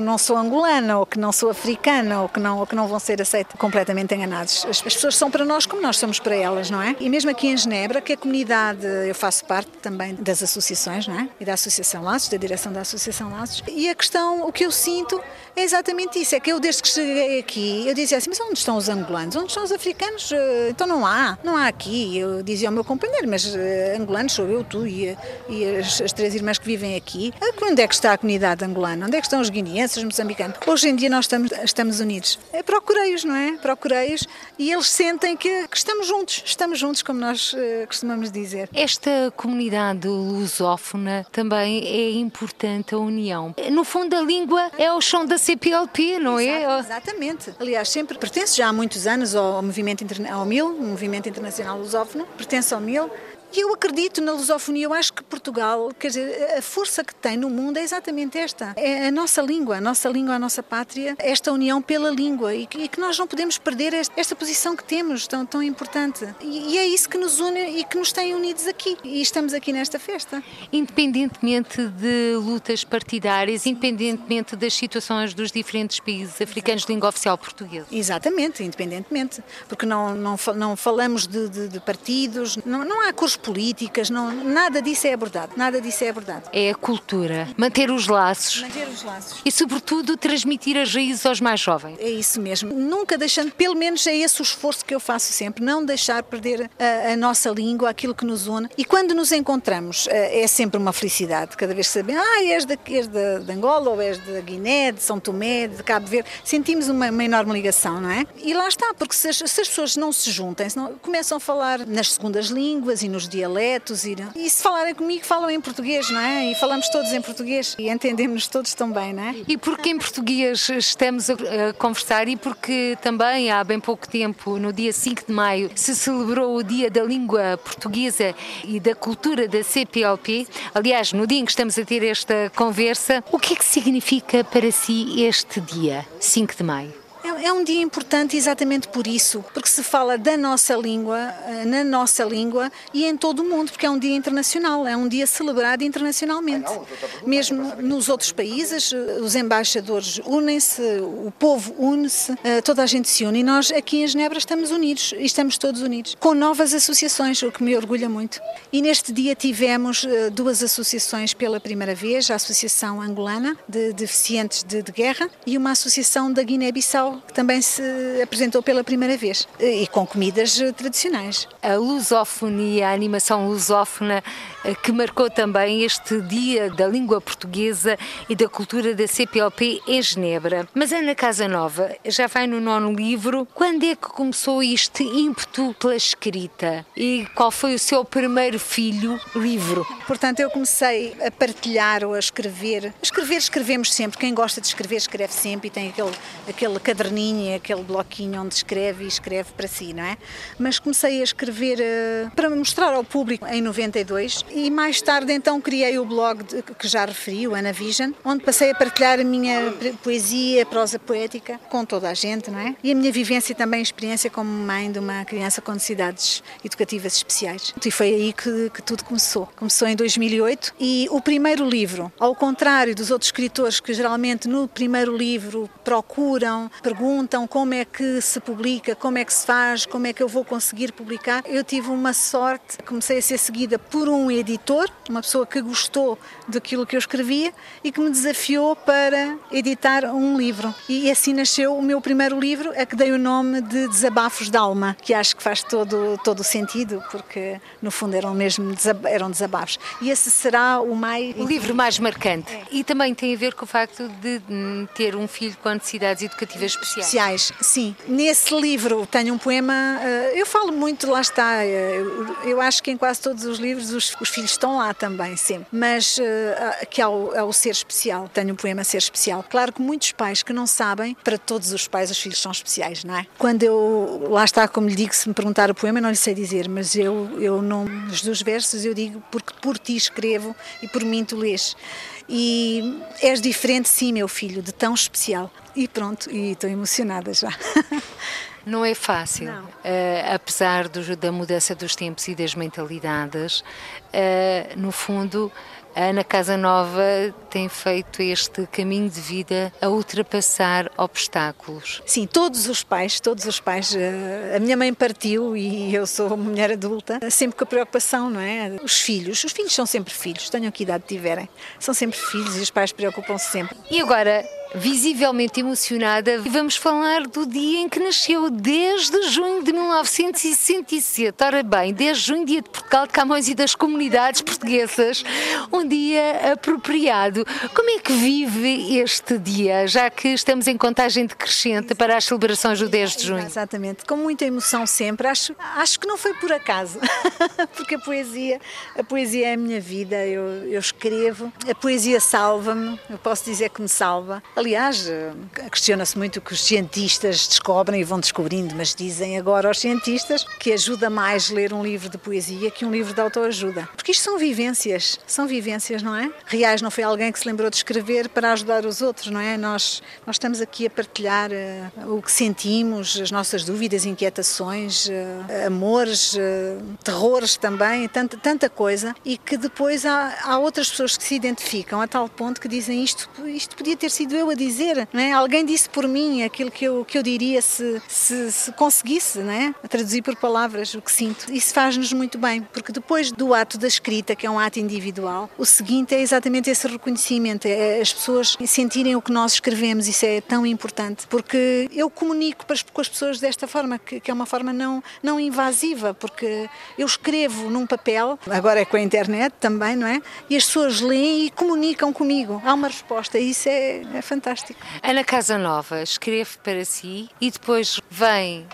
F: não sou angolana ou que não sou africana ou que não, ou que não vão ser aceitas completamente enganados. As, as pessoas são para nós como nós somos para elas, não é? E mesmo aqui em Genebra, que a comunidade, eu faço parte também das associações, não é? E da Associação Laços, da direção da Associação Laços. E a questão, o que eu sinto é exatamente isso, é que eu desde que cheguei aqui, eu dizia assim, mas onde estão os angolanos? Onde estão os africanos? Eh, então não há, não há aqui. Eu dizia ao meu companheiro, mas uh, angolanos sou eu, tu e, e as, as, três irmãs que vivem aqui. Onde é que está a comunidade angolana? Onde é que estão os guineenses, os moçambicanos? Hoje em dia nós estamos, estamos unidos. É, procurei-os, não é? Procurei-os e eles sentem que, que, estamos juntos, estamos juntos, como nós uh, costumamos dizer.
A: Esta comunidade lusófona também é importante a união. No fundo, a língua é o chão da CPLP, não é?
F: Exatamente. Aliás, sempre pertence já há muitos anos ao movimento ao MIL, o Movimento Internacional Lusófono, pertence ao MIL e eu acredito na lusofonia, eu acho que Portugal, quer dizer, a força que tem no mundo é exatamente esta. É a nossa língua, a nossa língua, a nossa pátria, esta união pela língua e que, e que nós não podemos perder esta, esta, posição que temos tão, tão importante. E, e, é isso que nos une e que nos tem unidos aqui. E estamos aqui nesta festa.
A: Independentemente de lutas partidárias, independentemente das situações dos diferentes países africanos de língua oficial portuguesa.
F: Exatamente, independentemente. Porque não, não, não falamos de, de, de partidos, não, não há cores políticas, não, nada disso é abordado, nada disso é abordado.
A: É a cultura, manter os laços.
F: Manter os laços.
A: E sobretudo transmitir as raízes aos mais jovens.
F: É isso mesmo, nunca deixando, pelo menos é esse o esforço que eu faço sempre, não deixar perder a, a nossa língua, aquilo que nos une. E quando nos encontramos eh, é sempre uma felicidade, cada vez que sabemos, ah, és, de, és de, de Angola, ou és da Guiné, de São Tomé, de Cabo Verde, sentimos uma, uma enorme ligação, não é? E lá está, porque se as, se as pessoas não se juntem, se não, começam a falar nas segundas línguas e nos dialetos e, e se falarem comigo falam em português, não é? E falamos todos em português e entendemos todos também, não é?
A: E porque em português estamos a, a conversar e porque também há bem pouco tempo, no dia 5 de maio, se celebrou o Dia da Língua Portuguesa e da Cultura da CPLP. Aliás, no dia em que estamos a ter esta conversa, o que é que significa para si este dia, 5 de maio?
F: É, é um dia importante exatamente por isso, porque se fala da nossa língua, eh, na nossa língua e em todo o mundo, porque é um dia internacional, é um dia celebrado internacionalmente. Mesmo nos outros países, eh, os embaixadores unem-se, o povo une-se, eh, toda a gente se une e nós aqui em Genebra estamos unidos e estamos todos unidos, com novas associações, o que me orgulha muito. E neste dia tivemos duas associações pela primeira vez, a Associação Angolana de Deficientes de, de Guerra e uma associação da Guiné-Bissau que também se apresentou pela primeira vez e com comidas eh, tradicionais.
A: A lusofonia, a animação lusófona eh, que marcou também este Dia da Língua Portuguesa e da Cultura da CPLP em Genebra. Mas Ana Casanova já vai no nono livro. Quando é que começou este ímpeto pela escrita? E qual foi o seu primeiro filho livro?
F: Portanto, eu comecei a partilhar ou a escrever. Escrever, escrevemos sempre. Quem gosta de escrever, escreve sempre e tem aquele, aquele caderninho, aquele bloquinho onde escreve e escreve para si, não é? Mas comecei a escrever uh, para mostrar ao público em 92 e mais tarde então criei o blog que já referi, o Ana Vision, onde passei a partilhar a minha poesia, prosa poética com toda a gente, não é? E a minha vivência e também experiência como mãe de uma criança com necessidades educativas especiais. E foi aí que, que tudo começou. Começou em 2008 e o primeiro livro, ao contrário dos outros escritores que geralmente no primeiro livro procuram, perguntam como é que se publica, como é que se faz, como é que eu vou conseguir publicar, eu tive uma sorte, comecei a ser seguida por um editor, uma pessoa que gostou daquilo que eu escrevia e que me desafiou para editar um livro. E assim nasceu o meu primeiro livro, a que dei o nome de Desabafos da Alma, que acho que faz todo, todo o sentido, porque no fundo eram mesmo eram desabafos. E esse será o mais.
A: O livro mais marcante. É. E também tem a ver com o facto de ter um filho com necessidades educativas especiais.
F: Especiais, sim. Nesse livro tenho um poema, eh, eu falo muito, lá está, eh, eu acho que em quase todos os livros os, os filhos estão lá também, sempre. Mas uh, que é o, é o ser especial. Tenho um poema Ser Especial. Claro que muitos pais que não sabem, para todos os pais os filhos são especiais, não é? Quando eu, lá está, como lhe digo, se me perguntar o poema, não lhe sei dizer, mas eu, eu não, os dos versos eu digo porque por ti escrevo e por mim tu lês. E és diferente, sim, meu filho, de tão especial. E pronto, e estou emocionada já.
A: Não é fácil, uh, apesar do, da mudança dos tempos e das mentalidades. Uh, no fundo, a Ana Casanova tem feito este caminho de vida a ultrapassar obstáculos.
F: Sim, todos os pais, todos os pais. Eh, a minha mãe partiu e eu sou uma mulher adulta, sempre com a preocupação, não é? Os filhos, os filhos são sempre filhos, tenham que idade tiverem, são sempre filhos e os pais preocupam-se sempre.
A: E agora, visivelmente emocionada, vamos falar do dia em que nasceu, desde junho de 1967. Ora bem, desde junho, dia de Portugal, de Camões e das comunidades portuguesas, um dia apropriado. Como é que vive este dia, já que estamos em contagem decrescente para as celebrações do 10 de junho?
F: Exatamente, com muita emoção sempre. Acho, acho que não foi por acaso, porque a poesia, a poesia é a minha vida, eu, eu escrevo, a poesia salva-me, eu posso dizer que me salva. Aliás, eh, questiona-se muito o que os cientistas descobrem e vão descobrindo, mas dizem agora aos cientistas que ajuda mais ler um livro de poesia que um livro de autoajuda. Porque isto são vivências, são vivências, não é? Reais não foi alguém que se lembrou de escrever para ajudar os outros, não é? Nós, nós estamos aqui a partilhar uh, o que sentimos, as nossas dúvidas, inquietações, uh, amores, uh, terrores também, tanta, tanta coisa, e que depois há, há outras pessoas que se identificam a tal ponto que dizem isto, isto podia ter sido eu a dizer, não é? Alguém disse por mim aquilo que eu, que eu diria se, se, se conseguisse? A traduzir por palavras o que sinto. Isso faz-nos muito bem, porque depois do ato da escrita, que é um ato individual, o seguinte é exatamente esse reconhecimento, é as pessoas sentirem o que nós escrevemos, isso é tão importante, porque eu comunico com as pessoas desta forma, que, que é uma forma não, não invasiva, porque eu escrevo num papel, agora é com a internet também, não é? E as pessoas leem e comunicam comigo. Há uma resposta, isso é, é fantástico fantástico.
A: Ana Casanova escreve para si e depois vem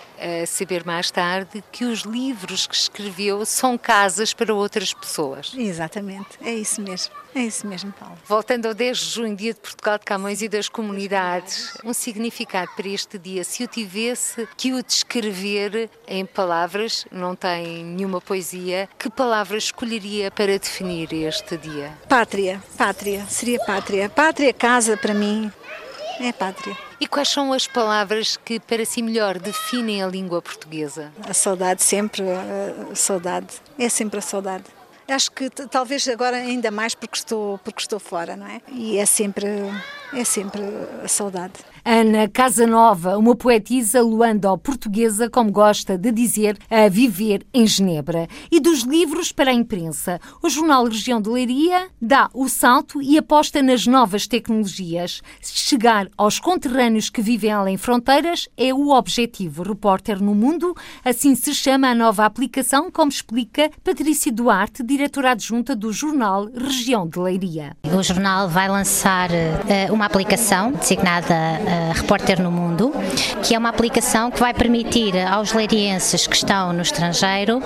A: saber mais tarde que os livros que escreveu são casas para outras pessoas.
F: Exatamente, é isso mesmo. É isso mesmo, Paulo.
A: Voltando ao 10 de junho, dia de Portugal de Camões e das comunidades, um significado para este dia, se eu tivesse que o descrever em palavras, não tem nenhuma poesia, que palavras escolheria para definir este dia?
F: Pátria, pátria, seria pátria. Pátria, casa para mim, é pátria.
A: E quais são as palavras que para si melhor definem a língua portuguesa?
F: A saudade sempre, a saudade. É sempre a saudade. Acho que talvez agora ainda mais porque estou porque estou fora, não é? E é sempre é sempre a saudade.
A: Ana Casanova, uma poetisa luando-portuguesa, como gosta de dizer, a viver em Genebra. E dos livros para a imprensa. O jornal Região de Leiria dá o salto e aposta nas novas tecnologias. Chegar aos conterrâneos que vivem além fronteiras é o objetivo. Repórter no Mundo, assim se chama a nova aplicação, como explica Patrícia Duarte, diretora adjunta do jornal Região de Leiria.
G: O jornal vai lançar uh, uma aplicação designada uh, Repórter no Mundo, que é uma aplicação que vai permitir aos leirienses que estão no estrangeiro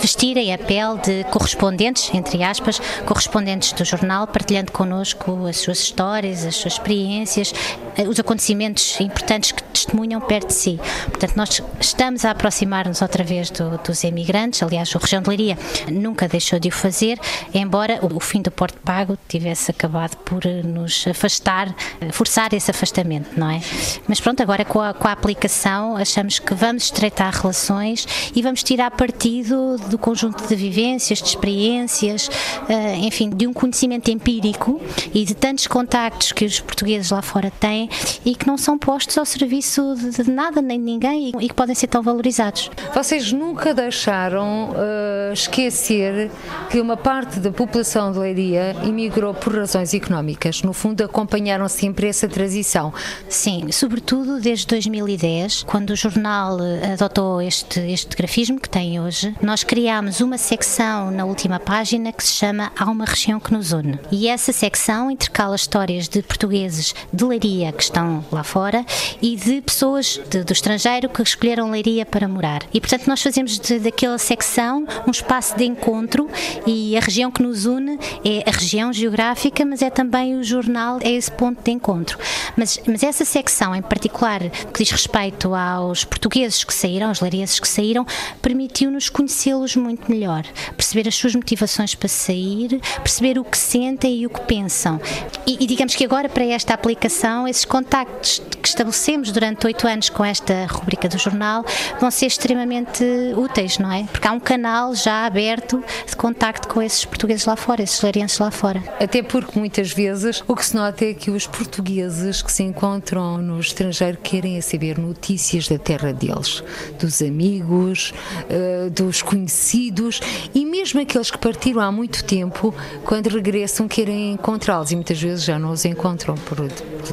G: vestirem a pele de correspondentes, entre aspas, correspondentes do jornal, partilhando connosco as suas histórias, as suas experiências, uh, os acontecimentos importantes que testemunham perto de si. Portanto, nós estamos a aproximar-nos outra vez do, dos emigrantes, aliás, o Região de Leiria nunca deixou de o fazer, embora o, fim do Porto Pago tivesse acabado por nos afastar, forçar esse afastamento, não é? É? Mas pronto, agora com a, com a aplicação achamos que vamos estreitar relações e vamos tirar partido do conjunto de vivências, de experiências, uh, enfim, de um conhecimento empírico e de tantos contactos que os portugueses lá fora têm e que não são postos ao serviço de, nada nem de ninguém e, que podem ser tão valorizados.
A: Vocês nunca deixaram uh, esquecer que uma parte da população de Leiria imigrou por razões económicas. No fundo, acompanharam sempre essa transição.
G: Sim, sobretudo desde 2010, quando o jornal eh, adotou este, este grafismo que tem hoje, nós criámos uma secção na última página que se chama Há uma região que nos une. E essa secção intercala histórias de portugueses de Leiria que estão lá fora e de pessoas de, do estrangeiro que escolheram Leiria para morar. E portanto nós fazemos de, daquela secção um espaço de encontro e a região que nos une é a região geográfica, mas é também o jornal, é esse ponto de encontro. Mas, mas essa secção em particular, que diz respeito aos portugueses que saíram, aos leirienses que saíram, permitiu-nos conhecê-los muito melhor, perceber as suas motivações para sair, perceber o que sentem e o que pensam. E, e digamos que agora, para esta aplicação, esses contactos que estabelecemos durante oito anos com esta rubrica do jornal vão ser extremamente úteis, não é? Porque há um canal já aberto de contacto com esses portugueses lá fora, esses leirienses lá fora.
A: Até porque muitas vezes o que se nota é que os portugueses que se encontram no estrangeiro querem saber notícias da terra deles, dos amigos, eh, dos conhecidos e mesmo aqueles que partiram há muito tempo, quando regressam, querem encontrá-los e muitas vezes já não os encontram por,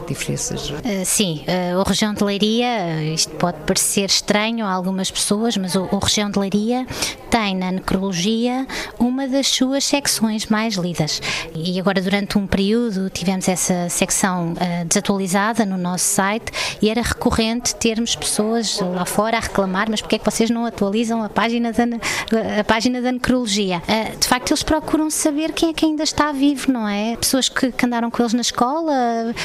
A: diferenças. Uh,
G: sim, uh, o região de Leiria, isto pode parecer estranho a algumas pessoas, mas o, o região de Leiria tem na necrologia uma das suas secções mais lidas. E agora, durante um período, tivemos essa secção desatualizada no nosso site e era recorrente termos pessoas lá fora a reclamar: mas porquê é que vocês não atualizam a página da, a página da necrologia? Uh, de facto, eles procuram saber quem é que ainda está vivo, não é? Pessoas que, que andaram com eles na escola,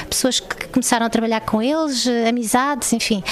G: pessoas que começaram a trabalhar com eles, amizades, enfim.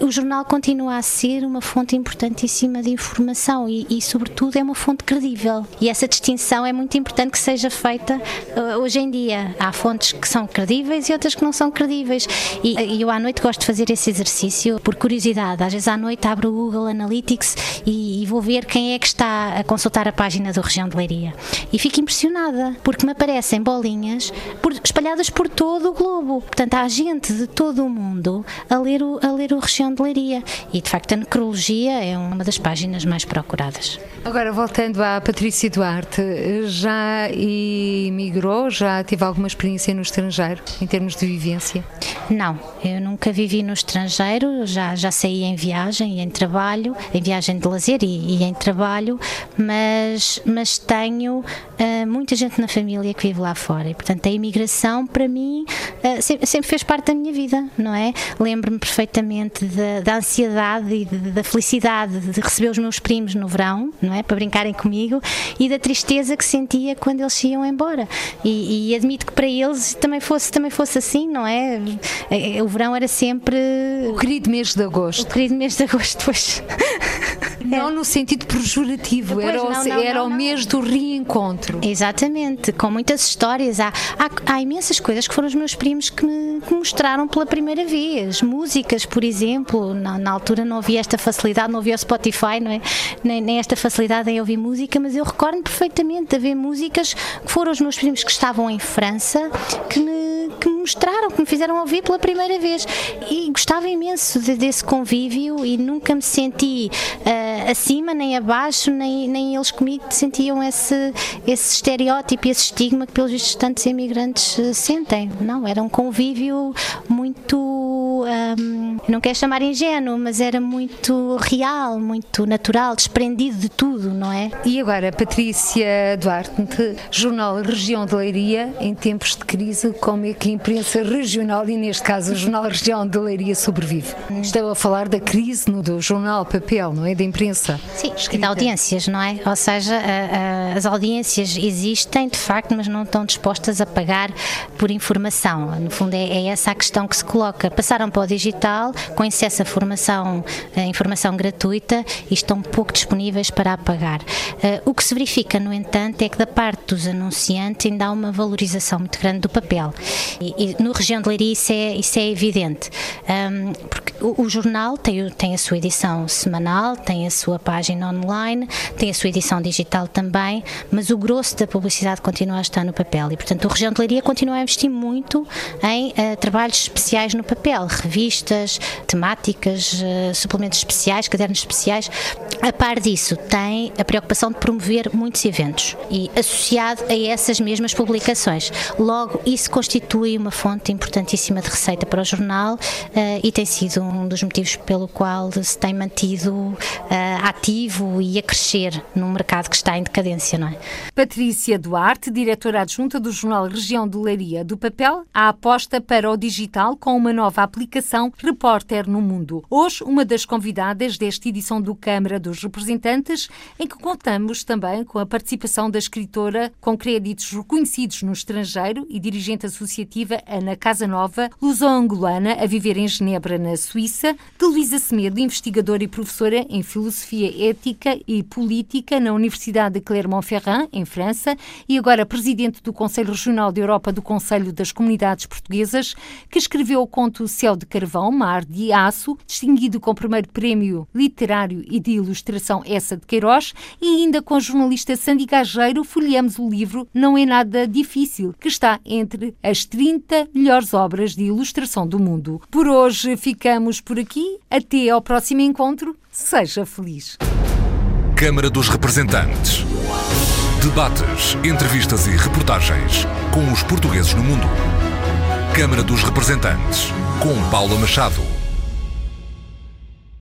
G: Uh, o jornal continua a ser uma fonte importantíssima de informação e, e, sobretudo, é uma fonte credível. E essa distinção é muito importante que seja feita uh, hoje em dia. Há fontes que são credíveis e outras que não são credíveis. E, eu à noite gosto de fazer esse exercício por curiosidade. Às vezes à noite abro o Google Analytics e, e vou ver quem é que está a consultar a página do Região de Leiria. E fico impressionada porque me aparecem bolinhas por, espalhadas por todo o globo. Portanto, há gente de todo o mundo a ler o, a ler o Região de Leiria. E de facto a necrologia é uma das páginas mais procuradas.
A: Agora, voltando à Patrícia Duarte, já emigrou, já teve alguma experiência no estrangeiro, em termos de vivência?
G: Não, eu nunca vivi no estrangeiro, já, já saí em viagem, em trabalho, em viagem de lazer e, e em trabalho, mas, mas tenho uh, muita gente na família que vive lá fora e, portanto, a imigração para mim uh, sempre, sempre, fez parte da minha vida, não é? Lembro-me perfeitamente da, da ansiedade e de, da felicidade de receber os meus primos no verão, não é? Para brincarem comigo e da tristeza que sentia quando eles iam embora. E, e, admito que para eles também fosse, também fosse assim, não é? O verão era sempre.
A: O querido mês de agosto.
G: O querido mês de agosto, pois.
A: Não no sentido pejorativo, Depois, era, o, não, não, era não, o mês do reencontro.
G: Exatamente, com muitas histórias. Há, há, há imensas coisas que foram os meus primos que me que mostraram pela primeira vez. Músicas, por exemplo, na, na, altura não havia esta facilidade, não havia o Spotify, não é? nem, nem esta facilidade em ouvir música, mas eu recordo perfeitamente de haver músicas que foram os meus primos que estavam em França que me, que me mostraram, que me fizeram ouvir pela primeira vez. E gostava imenso de, desse convívio e nunca me senti uh, acima, nem abaixo, nem, nem eles comigo sentiam esse, esse estereótipo, esse estigma que pelos vistos tantos imigrantes uh, sentem. Não, era um convívio muito, um, não quero chamar ingênuo, mas era muito real, muito natural, desprendido de tudo, não é?
A: E agora, Patrícia Duarte, jornal Região de Leiria, em tempos de crise, como é que a imprensa regional, e neste caso o jornal Região de Leiria, sobrevive? Estou a falar da crise no, do jornal papel, não é? Da imprensa.
G: Sim, escrita. de audiências, não é? Ou seja, a, a, as audiências existem de facto, mas não estão dispostas a pagar por informação. No fundo, é, é essa a questão que se coloca. Passaram para o digital acesso à formação, informação gratuita e estão pouco disponíveis para apagar. O que se verifica, no entanto, é que da parte dos anunciantes ainda há uma valorização muito grande do papel. E, e no região de Leiria isso é, isso é evidente, um, porque o, o, jornal tem, tem a sua edição semanal, tem a sua página online, tem a sua edição digital também, mas o grosso da publicidade continua a estar no papel e, portanto, o região de Leiria continua a investir muito em uh, trabalhos especiais no papel, revistas, temáticas, uh, suplementos especiais, cadernos especiais. A par disso, tem a preocupação de promover muitos eventos e associado a essas mesmas publicações. Logo, isso constitui uma fonte importantíssima de receita para o jornal uh, e tem sido um dos motivos pelo qual se tem mantido uh, ativo e a crescer num mercado que está em decadência, não é?
A: Patrícia Duarte, diretora adjunta do jornal Região de Leiria do Papel, a aposta para o digital com uma nova aplicação Repórter no Mundo. Hoje, uma das convidadas desta edição do Câmara dos Representantes, em que contamos também com a participação da escritora com créditos reconhecidos no estrangeiro e dirigente associativa Ana Casanova, luso-angolana, a viver em Genebra, na Suíça, de Luísa Semedo, investigadora e professora em Filosofia Ética e Política na Universidade de Clermont-Ferrand, em França, e agora presidente do Conselho Regional da Europa do Conselho das Comunidades Portuguesas, que escreveu o conto Céu de Carvão, Mar de Aço, distinguido com o primeiro prémio literário e de ilustração Essa de Queiroz, e ainda com a jornalista Sandy Gageiro folheamos o livro Não é Nada Difícil, que está entre as 30 melhores obras de ilustração do mundo. Por hoje ficamos por aqui. Até ao próximo encontro. Seja feliz.
H: Câmara dos Representantes. Debates, entrevistas e reportagens com os portugueses no mundo. Câmara dos Representantes, com Paula Machado.